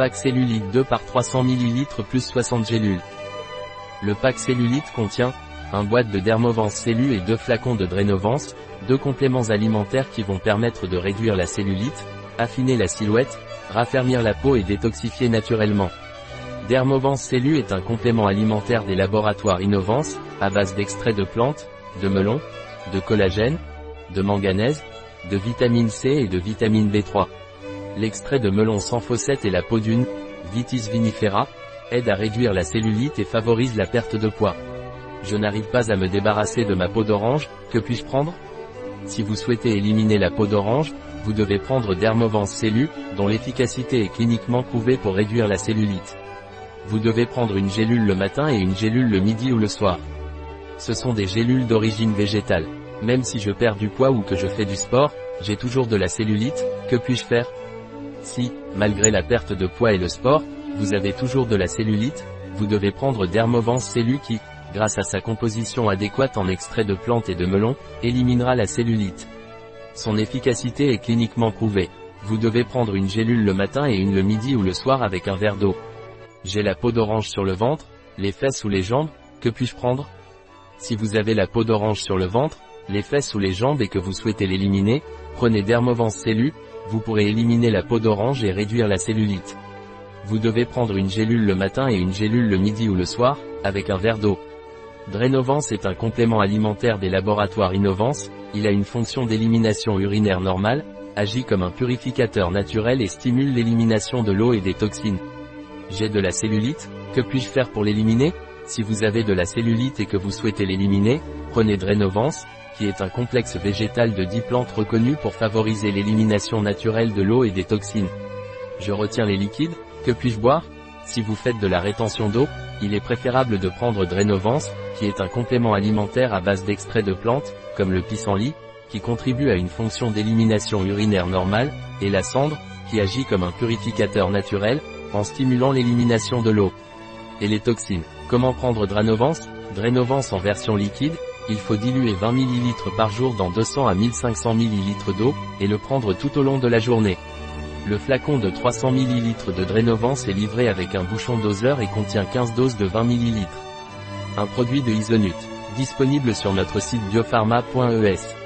Pack cellulite 2 par 300 ml plus 60 gélules. Le pack cellulite contient un boîte de Dermovance Cellu et deux flacons de Drénovance, deux compléments alimentaires qui vont permettre de réduire la cellulite, affiner la silhouette, raffermir la peau et détoxifier naturellement. Dermovance Cellu est un complément alimentaire des laboratoires Innovance, à base d'extraits de plantes, de melon, de collagène, de manganèse, de vitamine C et de vitamine B3. L'extrait de melon sans fossette et la peau d'une, Vitis vinifera, aide à réduire la cellulite et favorise la perte de poids. Je n'arrive pas à me débarrasser de ma peau d'orange, que puis-je prendre? Si vous souhaitez éliminer la peau d'orange, vous devez prendre Dermovance Cellu, dont l'efficacité est cliniquement prouvée pour réduire la cellulite. Vous devez prendre une gélule le matin et une gélule le midi ou le soir. Ce sont des gélules d'origine végétale. Même si je perds du poids ou que je fais du sport, j'ai toujours de la cellulite, que puis-je faire? Si, malgré la perte de poids et le sport, vous avez toujours de la cellulite, vous devez prendre Dermovance Cellu qui, grâce à sa composition adéquate en extrait de plantes et de melon, éliminera la cellulite. Son efficacité est cliniquement prouvée. Vous devez prendre une gélule le matin et une le midi ou le soir avec un verre d'eau. J'ai la peau d'orange sur le ventre, les fesses ou les jambes, que puis-je prendre? Si vous avez la peau d'orange sur le ventre, les fesses ou les jambes et que vous souhaitez l'éliminer, prenez Dermovance Cellu, vous pourrez éliminer la peau d'orange et réduire la cellulite. Vous devez prendre une gélule le matin et une gélule le midi ou le soir, avec un verre d'eau. Drénovance est un complément alimentaire des laboratoires Innovance, il a une fonction d'élimination urinaire normale, agit comme un purificateur naturel et stimule l'élimination de l'eau et des toxines. J'ai de la cellulite, que puis-je faire pour l'éliminer? Si vous avez de la cellulite et que vous souhaitez l'éliminer, prenez Drénovance, qui est un complexe végétal de 10 plantes reconnues pour favoriser l'élimination naturelle de l'eau et des toxines. Je retiens les liquides, que puis-je boire? Si vous faites de la rétention d'eau, il est préférable de prendre Drénovance, qui est un complément alimentaire à base d'extraits de plantes, comme le pissenlit, qui contribue à une fonction d'élimination urinaire normale, et la cendre, qui agit comme un purificateur naturel, en stimulant l'élimination de l'eau. Et les toxines? Comment prendre Dranovance Drénovance en version liquide, il faut diluer 20 ml par jour dans 200 à 1500 ml d'eau, et le prendre tout au long de la journée. Le flacon de 300 ml de Drénovance est livré avec un bouchon doseur et contient 15 doses de 20 ml. Un produit de Isonut. Disponible sur notre site biopharma.es.